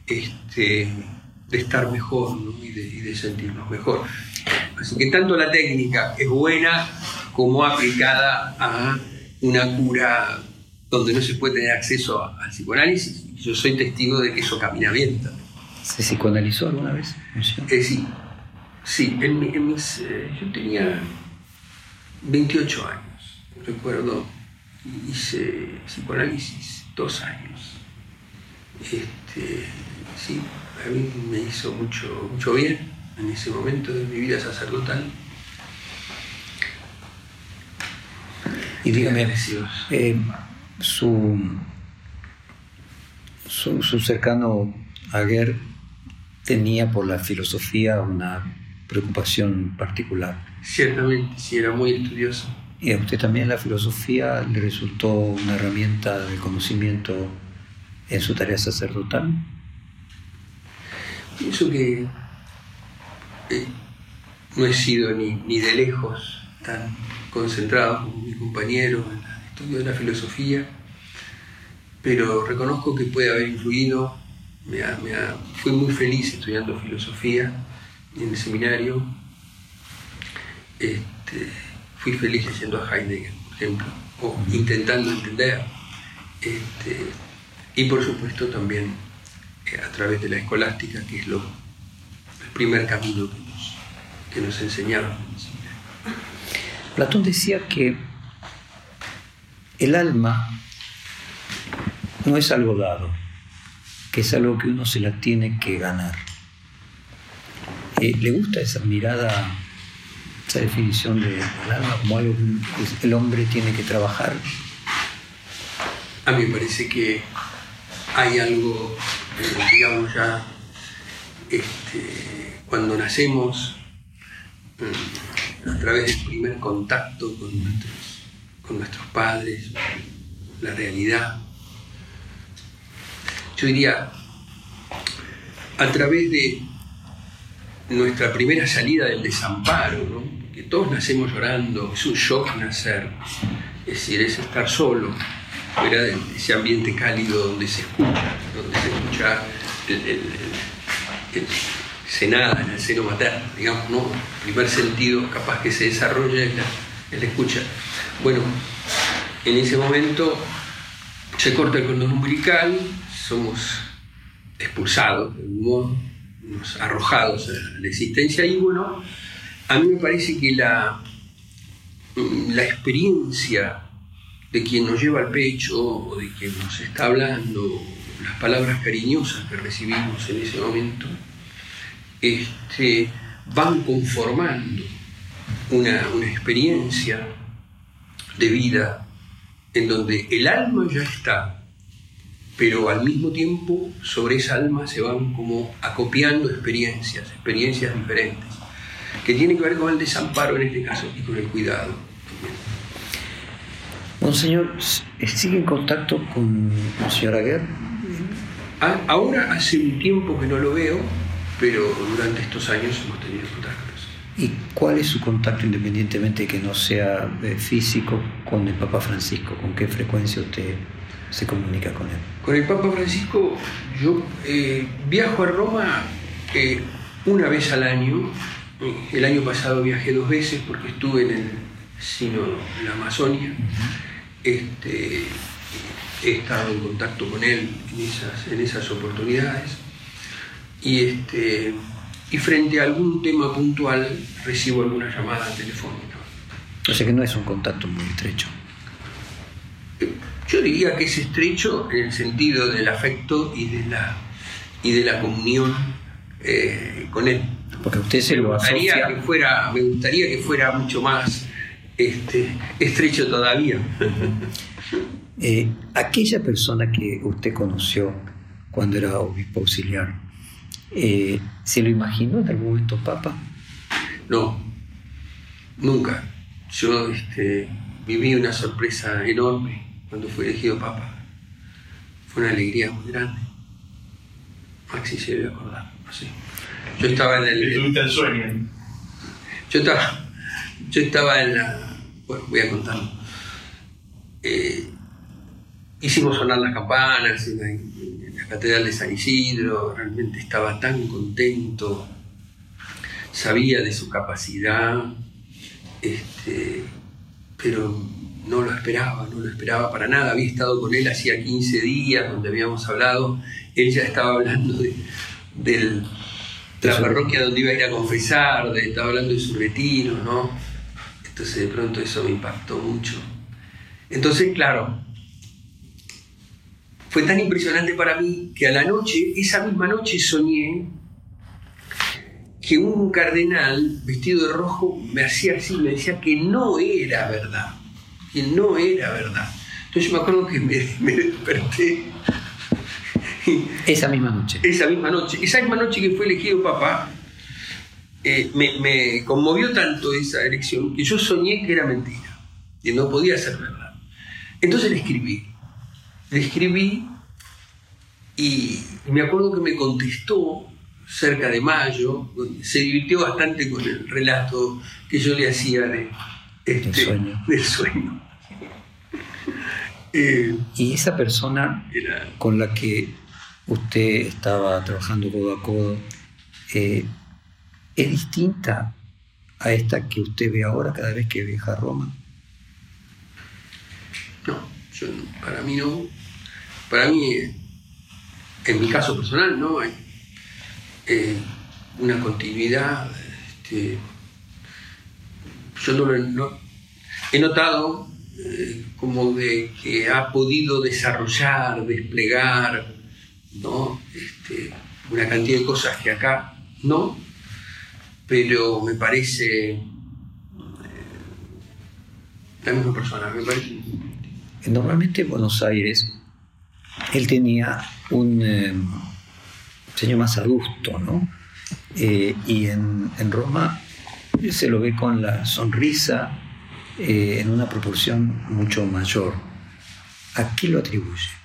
este, de estar mejor y, de, y de sentirnos mejor. Así que tanto la técnica es buena como aplicada a una cura donde no se puede tener acceso al psicoanálisis. Yo soy testigo de que eso camina bien ¿Se psicoanalizó alguna vez? Eh, sí, sí. En, mis, eh, yo tenía 28 años, recuerdo, hice psicoanálisis dos años. Este, sí, a mí me hizo mucho, mucho bien en ese momento de mi vida sacerdotal. Y dígame, eh, su, su, cercano Aguer tenía por la filosofía una preocupación particular. Ciertamente, sí, era muy estudioso. ¿Y a usted también la filosofía le resultó una herramienta de conocimiento en su tarea sacerdotal? Pienso que eh, no he sido ni, ni de lejos tan concentrado como mi compañero en el estudio de la filosofía, pero reconozco que puede haber influido. Me, fui muy feliz estudiando filosofía en el seminario. Este, fui feliz leyendo a Heidegger, por ejemplo, o intentando entender. Este, y por supuesto también eh, a través de la escolástica, que es lo, el primer camino que nos, que nos enseñaron Platón decía que el alma no es algo dado, que es algo que uno se la tiene que ganar. Eh, ¿Le gusta esa mirada, esa definición del alma como algo que el hombre tiene que trabajar? A mí me parece que hay algo, digamos ya, este, cuando nacemos, mm, a través del primer contacto con nuestros, con nuestros padres, la realidad. Yo diría, a través de nuestra primera salida del desamparo, que todos nacemos llorando, es un shock nacer, es decir, es estar solo, fuera de ese ambiente cálido donde se escucha, donde se escucha el nada en el seno materno, digamos, ¿no? El primer sentido capaz que se desarrolla es la, escucha. Bueno, en ese momento se corta el cordón umbilical, somos expulsados, de algún modo, arrojados a la existencia. Y bueno, a mí me parece que la, la experiencia de quien nos lleva al pecho o de quien nos está hablando, las palabras cariñosas que recibimos en ese momento, este, van conformando una, una experiencia de vida en donde el alma ya está, pero al mismo tiempo sobre esa alma se van como acopiando experiencias, experiencias diferentes, que tienen que ver con el desamparo en este caso y con el cuidado. Monseñor, ¿sigue en contacto con la señora Guerra? Ahora hace un tiempo que no lo veo, pero durante estos años hemos tenido contactos. ¿Y cuál es su contacto independientemente de que no sea eh, físico con el Papa Francisco? ¿Con qué frecuencia usted se comunica con él? Con el Papa Francisco yo eh, viajo a Roma eh, una vez al año. El año pasado viajé dos veces porque estuve en el sínodo de la Amazonia. este, he estado en contacto con él en esas, en esas oportunidades. Y, este, y frente a algún tema puntual recibo alguna llamada telefónica. O sea que no es un contacto muy estrecho. Yo diría que es estrecho en el sentido del afecto y de la, y de la comunión eh, con él. Porque usted se lo asocia... Que fuera, me gustaría que fuera mucho más este, estrecho todavía. [LAUGHS] Eh, aquella persona que usted conoció cuando era obispo auxiliar, eh, ¿se lo imaginó en algún momento Papa? No, nunca. Yo este, viví una sorpresa enorme cuando fui elegido Papa. Fue una alegría muy grande. Maxi se debe acordar. Yo estaba en el. el sueño? Yo estaba, yo estaba en la. Bueno, voy a contarlo. Eh, hicimos sonar las campanas en la, Catedral de San Isidro, realmente estaba tan contento, sabía de su capacidad, este, pero no lo esperaba, no lo esperaba para nada. Había estado con él hacía 15 días, donde habíamos hablado, él ya estaba hablando de, la parroquia donde iba a ir a confesar, estaba hablando de su retiro, ¿no? Entonces de pronto eso me impactó mucho. Entonces, claro, fue tan impresionante para mí que a la noche, esa misma noche soñé que un cardenal vestido de rojo me hacía así, me decía que no era verdad, que no era verdad. Entonces yo me acuerdo que me, [LAUGHS] desperté. [LAUGHS] Esa misma noche. Esa misma noche. Esa misma noche que fue elegido papá, eh, me, me, conmovió tanto esa elección que yo soñé que era mentira, que no podía ser verdad. Entonces le escribí le escribí y me acuerdo que me contestó cerca de mayo, se divirtió bastante con el relato que yo le hacía de, este, sueño. del sueño. Eh, y esa persona con la que usted estaba trabajando codo a codo, eh, ¿es distinta a esta que usted ve ahora cada vez que viaja a Roma? No, para mí no para mí, en mi caso personal, no hay eh, una continuidad. Este, yo no, he notado eh, como de que ha podido desarrollar, desplegar, ¿no? Este, una cantidad de cosas que acá no, pero me parece eh, la misma persona, me parece. Normalmente en Buenos Aires él tenía un eh, señor más adulto, ¿no? Eh, y en, Roma se lo ve con la sonrisa eh, en una proporción mucho mayor. ¿A qué lo atribuye?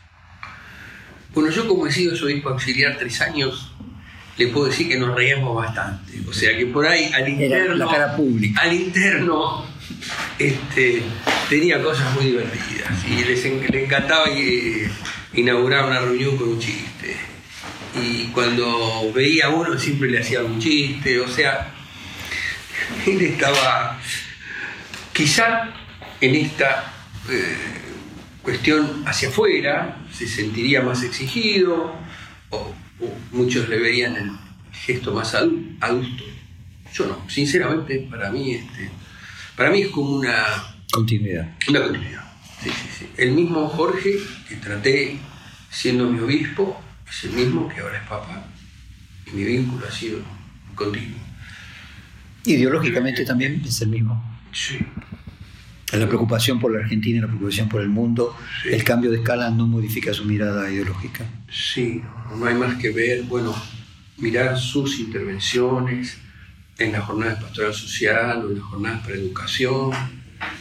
Bueno, yo como he sido su hijo auxiliar tres años, le puedo decir que nos reíamos bastante. O sea que por ahí al interno. la cara pública. Al interno este, tenía cosas muy divertidas. Y les, le encantaba y, inaugurar una reunión con un chiste. Y cuando veía a uno siempre le hacía un chiste, o sea, él estaba quizá en esta eh, cuestión hacia afuera se sentiría más exigido, o, muchos le verían el gesto más adulto. Yo no, sinceramente para mí, este, para mí es como una continuidad. Una continuidad. Sí, sí, sí. El mismo Jorge que traté siendo mi obispo es el mismo que ahora es papa y mi vínculo ha sido continuo. Ideológicamente también es el mismo. Sí. La preocupación por la Argentina y la preocupación por el mundo, el cambio de escala no modifica su mirada ideológica. Sí, no hay más que ver, bueno, mirar sus intervenciones en las jornadas pastoral social o en las jornadas para educación.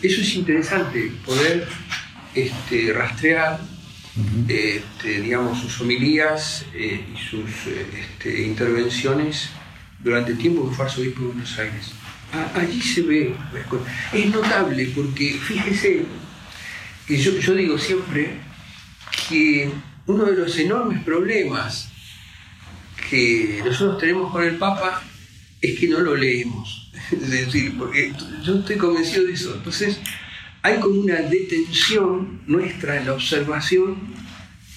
Eso es interesante, poder este, rastrear este, digamos, sus homilías eh, y sus este, intervenciones durante el tiempo que fue arzobispo de Buenos Aires. Allí se ve, es notable porque fíjese que yo, yo digo siempre que uno de los enormes problemas que nosotros tenemos con el Papa es que no lo leemos. [LAUGHS] Es decir, porque yo estoy convencido de eso. Entonces, hay como una detención nuestra en la observación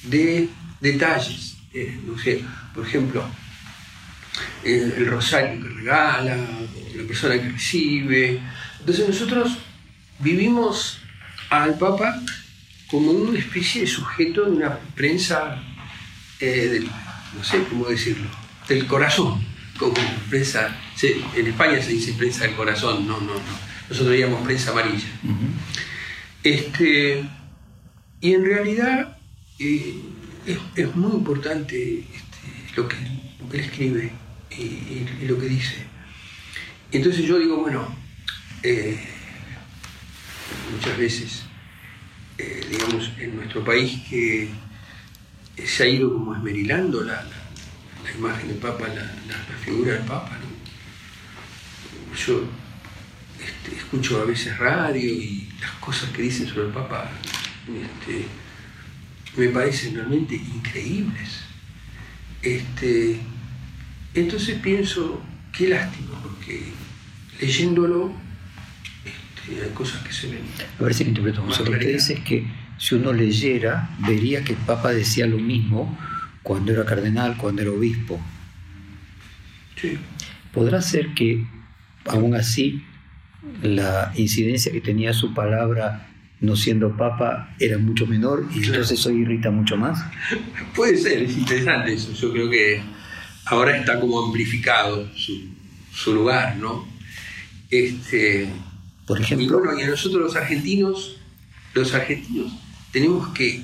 de detalles. Eh, por ejemplo, el, rosario que regala, la persona que recibe. Entonces nosotros vivimos al Papa como una especie de sujeto de una prensa, eh, no sé cómo decirlo, del corazón, como prensa, en España se dice prensa del corazón, no, no, no. Nosotros llamamos prensa amarilla. este, y en realidad eh, es, muy importante este, lo, que, lo que él escribe y, lo que dice. Entonces yo digo, bueno, eh, muchas veces, eh, digamos, en nuestro país que se ha ido como esmerilando la, imagen del Papa, la, figura del Papa. Yo este, escucho a veces radio y las cosas que dicen sobre el Papa este, me parecen realmente increíbles. Este, entonces pienso, qué lástima, porque leyéndolo este, hay cosas que se ven. A ver si me interpreto, José. Lo que dice es que si uno leyera, vería que el Papa decía lo mismo cuando era cardenal, cuando era obispo. Sí. Podrá ser que, aún así, la incidencia que tenía su palabra no siendo papa era mucho menor y entonces eso irrita mucho más? [LAUGHS] Puede ser, es interesante eso. Yo creo que ahora está como amplificado su, lugar, ¿no? Este, Por ejemplo. Y bueno, y nosotros los argentinos, los argentinos tenemos que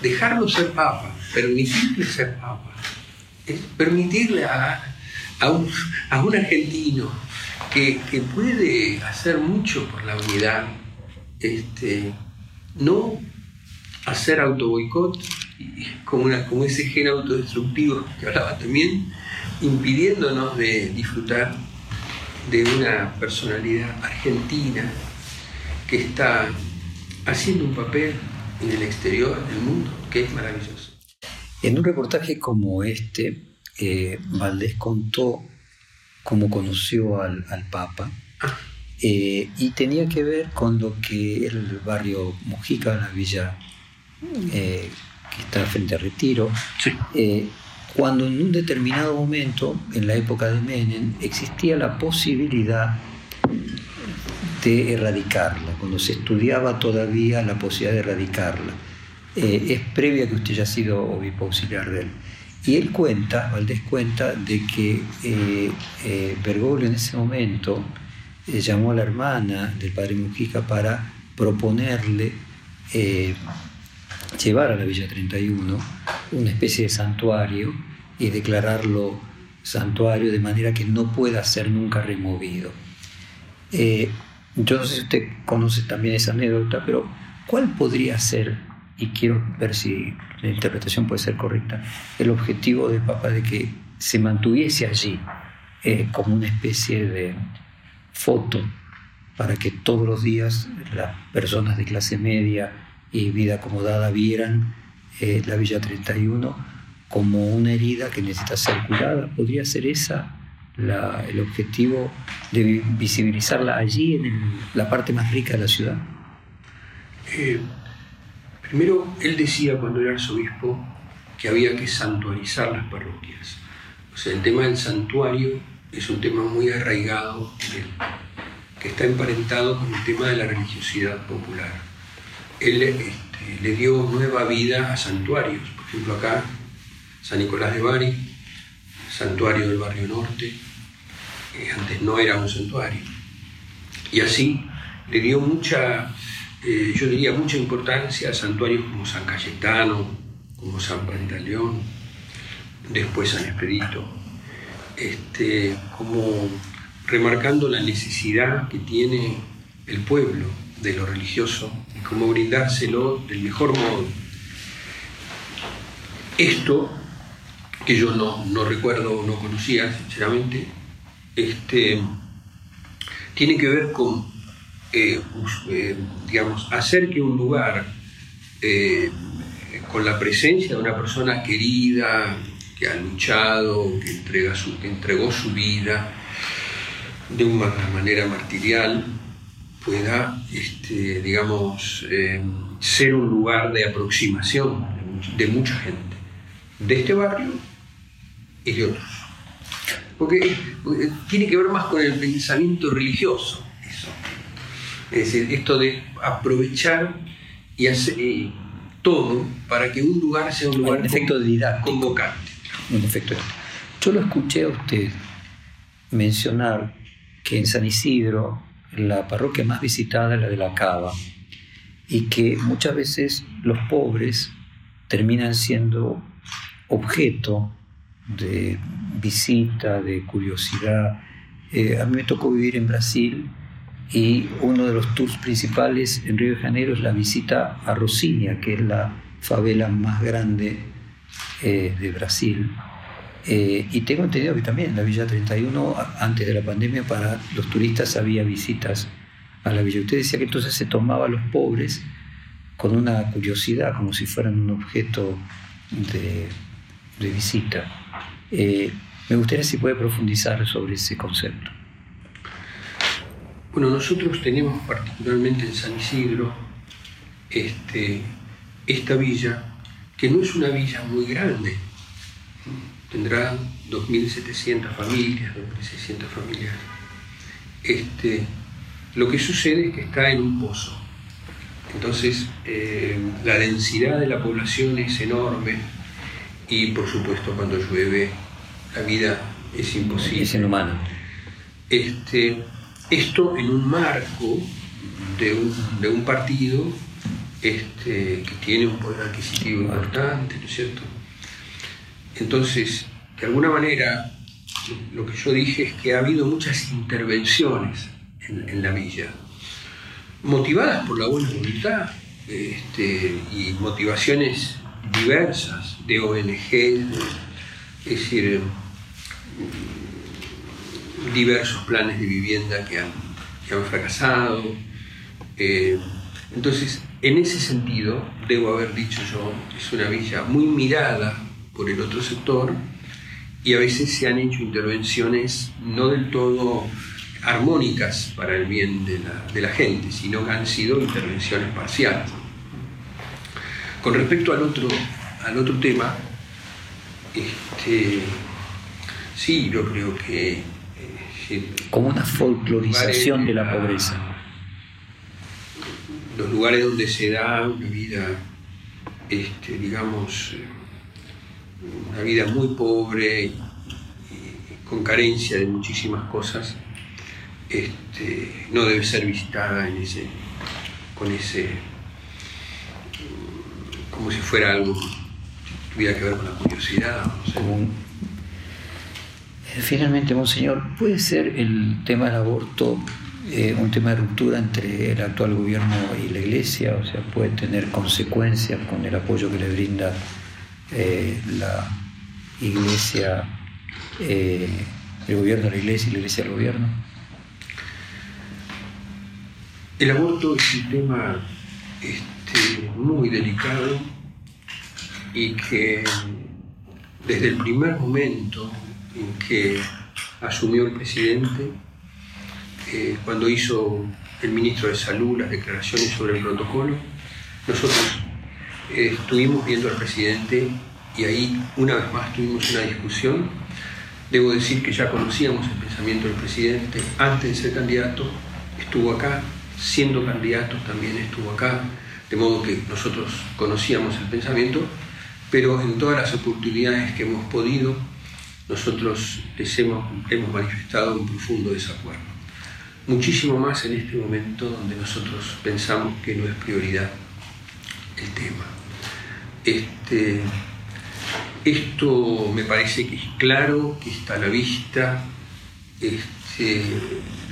dejarlo ser papa, permitirle ser papa, permitirle a, un, argentino que, puede hacer mucho por la unidad, este, no hacer autoboicot como, una, como ese gen autodestructivo que hablaba también, impidiéndonos de disfrutar de una personalidad argentina que está haciendo un papel en el exterior, en el mundo, que es maravilloso. En un reportaje como este, eh, Valdés contó cómo conoció al, Papa ah. eh, y tenía que ver con lo que era el barrio Mujica, la villa eh, que está frente a Retiro, eh, cuando en un determinado momento, en la época de Menem, existía la posibilidad de erradicarla, cuando se estudiaba todavía la posibilidad de erradicarla. Eh, es previa que usted haya sido obispo auxiliar de él. Y él cuenta, Valdés cuenta, de que eh, Bergoglio en ese momento llamó a la hermana del padre Mujica para proponerle llevar a la Villa 31 una especie de santuario y declararlo santuario de manera que no pueda ser nunca removido. Eh, yo no sé si usted conoce también esa anécdota, pero ¿cuál podría ser, y quiero ver si la interpretación puede ser correcta, el objetivo de Papa de que se mantuviese allí eh, como una especie de foto para que todos los días las personas de clase media y vida acomodada vieran eh, la Villa 31 como una herida que necesita ser curada. ¿Podría ser esa la, el objetivo de visibilizarla allí, en la parte más rica de la ciudad? Eh, Primero, él decía cuando era arzobispo que había que santuarizar las parroquias. O sea, el tema del santuario es un tema muy arraigado que está emparentado con el tema de la religiosidad popular. Él este, le dio nueva vida a santuarios, por ejemplo acá, San Nicolás de Bari, santuario del barrio norte, que antes no era un santuario. Y así le dio mucha, eh, yo diría, mucha importancia a santuarios como San Cayetano, como San Pantaleón, después San Expedito, este, como remarcando la necesidad que tiene el pueblo de lo religioso y cómo brindárselo del mejor modo. Esto, que yo no, no recuerdo, no conocía sinceramente, este, tiene que ver con, eh, eh, digamos, hacer que un lugar, eh, con la presencia de una persona querida, que ha luchado, que, entrega su, que entregó su vida de una manera martirial, pueda, este, digamos, ser un lugar de aproximación de mucha gente, de este barrio y de otros. Porque, tiene que ver más con el pensamiento religioso, eso. Es decir, esto de aprovechar y hacer todo para que un lugar sea un lugar efecto convocante. Un efecto. Yo lo escuché a usted mencionar que en San Isidro la parroquia más visitada es la de la Cava y que muchas veces los pobres terminan siendo objeto de visita, de curiosidad. Eh, a mí me tocó vivir en Brasil y uno de los tours principales en Río de Janeiro es la visita a Rocinha, que es la favela más grande eh, de Brasil. Eh, y tengo entendido que también en la Villa 31, antes de la pandemia, para los turistas había visitas a la villa. Usted decía que entonces se tomaba a los pobres con una curiosidad, como si fueran un objeto de, de visita. Eh, me gustaría si puede profundizar sobre ese concepto. Bueno, nosotros tenemos particularmente en San Isidro este, esta villa, que no es una villa muy grande, tendrá 2.700 familias, 2.600 familias. Este, lo que sucede es que está en un pozo. Entonces, eh, la densidad de la población es enorme, y por supuesto cuando llueve la vida es imposible. Es inhumano. Este, esto en un marco de un, de un partido este, que tiene un poder adquisitivo importante, ¿no es cierto? Entonces, de alguna manera, lo que yo dije es que ha habido muchas intervenciones en, la villa, motivadas por la buena voluntad este, y motivaciones diversas de ONG, es decir, diversos planes de vivienda que han, han fracasado. Eh, entonces, en ese sentido, debo haber dicho yo, es una villa muy mirada por el otro sector y a veces se han hecho intervenciones no del todo armónicas para el bien de la, de la gente, sino que han sido intervenciones parciales. Con respecto al otro, al otro tema, este, sí, yo creo que... Eh, Como una folclorización de la pobreza. Los lugares donde se da una vida, este, digamos, una vida muy pobre y, con carencia de muchísimas cosas, este, no debe ser visitada en ese, con ese como si fuera algo que tuviera que ver con la curiosidad. Eh, finalmente, Monseñor, ¿puede ser el tema del aborto eh, un tema de ruptura entre el actual gobierno y la Iglesia? O sea, puede tener consecuencias con el apoyo que le brinda eh, la Iglesia, el gobierno a la Iglesia y la Iglesia al gobierno. El aborto es un tema este, muy delicado y que desde el primer momento en que asumió el presidente, eh, cuando hizo el ministro de Salud las declaraciones sobre el protocolo, nosotros eh, estuvimos viendo al presidente y ahí una vez más tuvimos una discusión. Debo decir que ya conocíamos el pensamiento del presidente antes de ser candidato, estuvo acá, siendo candidato también estuvo acá, de modo que nosotros conocíamos el pensamiento, pero en todas las oportunidades que hemos podido, nosotros les hemos, hemos manifestado un profundo desacuerdo. Muchísimo más en este momento donde nosotros pensamos que no es prioridad el tema. Este, esto me parece que es claro, que está a la vista este,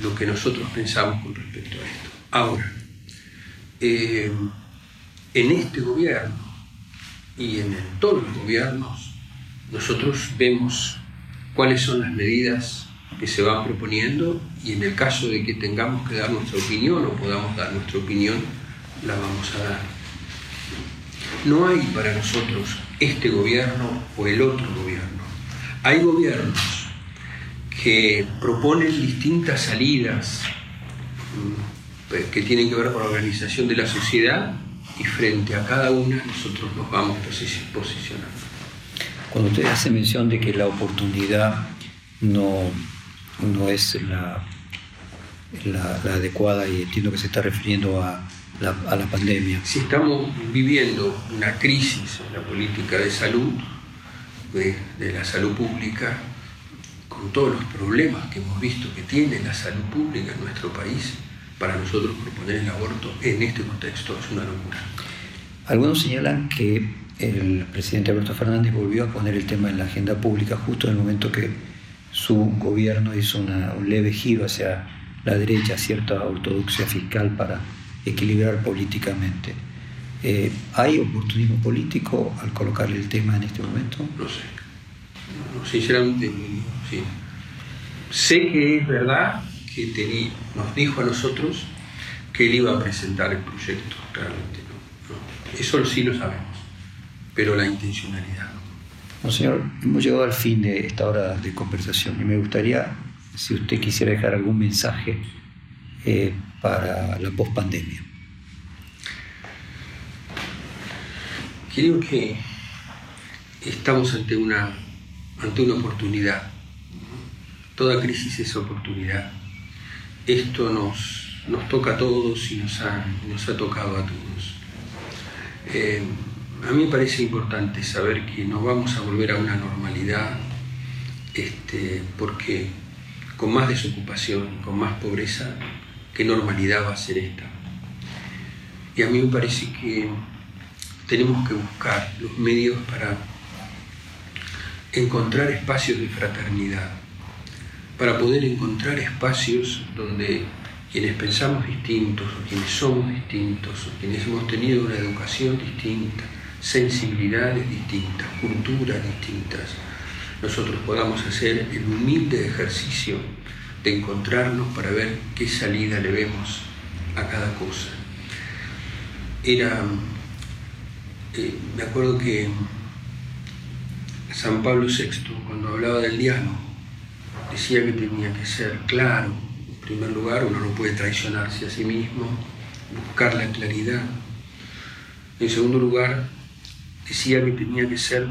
lo que nosotros pensamos con respecto a esto. Ahora, eh, en este gobierno y en todos los gobiernos, nosotros vemos cuáles son las medidas que se van proponiendo y en el caso de que tengamos que dar nuestra opinión o podamos dar nuestra opinión, la vamos a dar. No hay para nosotros este gobierno o el otro gobierno. Hay gobiernos que proponen distintas salidas mm, que tienen que ver con la organización de la sociedad y frente a cada una nosotros nos vamos posicionando. Cuando usted hace mención de que la oportunidad no, no es la, la, adecuada y entiendo que se está refiriendo a la, a la pandemia. Si estamos viviendo una crisis en la política de salud, de, de la salud pública, con todos los problemas que hemos visto que tiene la salud pública en nuestro país, para nosotros proponer el aborto en este contexto es una locura. Algunos señalan que el presidente Alberto Fernández volvió a poner el tema en la agenda pública justo en el momento que su gobierno hizo un leve giro hacia la derecha, cierta ortodoxia fiscal para equilibrar políticamente. Eh, ¿Hay oportunismo político al colocarle el tema en este momento? No sé. sinceramente, sí. Sé que es verdad que nos dijo a nosotros que él iba a presentar el proyecto, realmente no, Eso sí lo sabemos, pero la intencionalidad no. señor, hemos llegado al fin de esta hora de conversación y me gustaría, si usted quisiera dejar algún mensaje eh, para la pospandemia. Creo que estamos ante una, ante una oportunidad. Toda crisis es oportunidad esto nos, nos toca a todos y nos ha, nos ha tocado a todos. Eh, a mí me parece importante saber que nos vamos a volver a una normalidad, este, porque con más desocupación, con más pobreza, ¿qué normalidad va a ser esta? Y a mí me parece que tenemos que buscar los medios para encontrar espacios de fraternidad, para poder encontrar espacios donde quienes pensamos distintos o quienes somos distintos o quienes hemos tenido una educación distinta, sensibilidades distintas, culturas distintas, nosotros podamos hacer el humilde ejercicio de encontrarnos para ver qué salida le vemos a cada cosa. Era, eh, me acuerdo que San Pablo VI, cuando hablaba del diálogo, decía que tenía que ser claro. En primer lugar, uno no puede traicionarse a sí mismo, buscar la claridad. En segundo lugar, decía que tenía que ser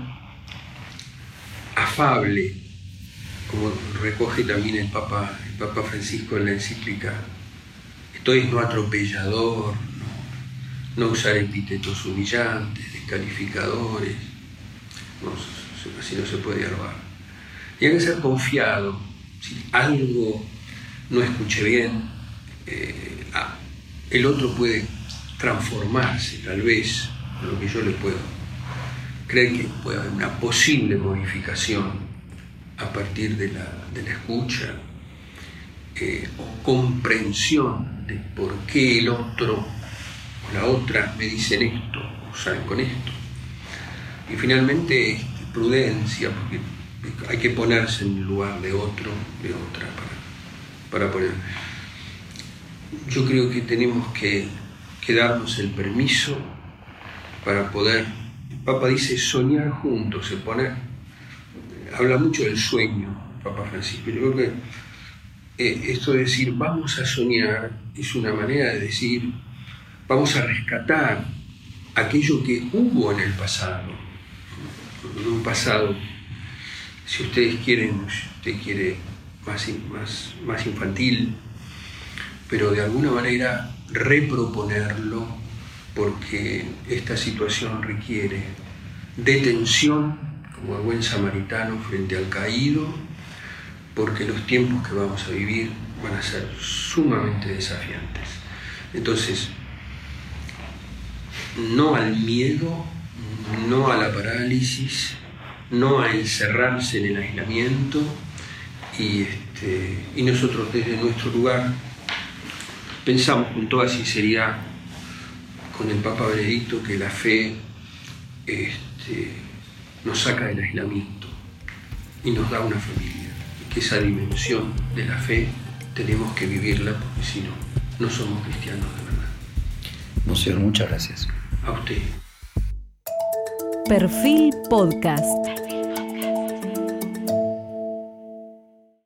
afable, como recoge también el Papa, el Papa Francisco en la encíclica. Esto es no atropellador, no, no usar epítetos humillantes, descalificadores, no, así no se puede dialogar. Tiene que ser confiado, si algo no escuché bien, eh, ah, el otro puede transformarse, tal vez, lo que yo le puedo. Creen que puede haber una posible modificación a partir de la, escucha eh, o comprensión de por qué el otro o la otra me dicen esto o salen con esto. Y finalmente prudencia, porque hay que ponerse en el lugar de otro, de otra, para, para poner. Yo creo que tenemos que, darnos el permiso para poder. El Papa dice soñar juntos, se pone. Habla mucho del sueño, Papa Francisco. Yo creo que eh, esto de decir vamos a soñar es una manera de decir vamos a rescatar aquello que hubo en el pasado, un pasado, si ustedes quieren, usted quiere más, más, más infantil, pero de alguna manera reproponerlo porque esta situación requiere detención como el buen samaritano frente al caído, porque los tiempos que vamos a vivir van a ser sumamente desafiantes. Entonces, no al miedo, no a la parálisis, no a encerrarse en el aislamiento y, este, nosotros desde nuestro lugar pensamos con toda sinceridad con el Papa Benedicto que la fe este, nos saca del aislamiento y nos da una familia, y que esa dimensión de la fe tenemos que vivirla porque si no, no somos cristianos de verdad. Monseñor, muchas gracias. A usted. Perfil Podcast.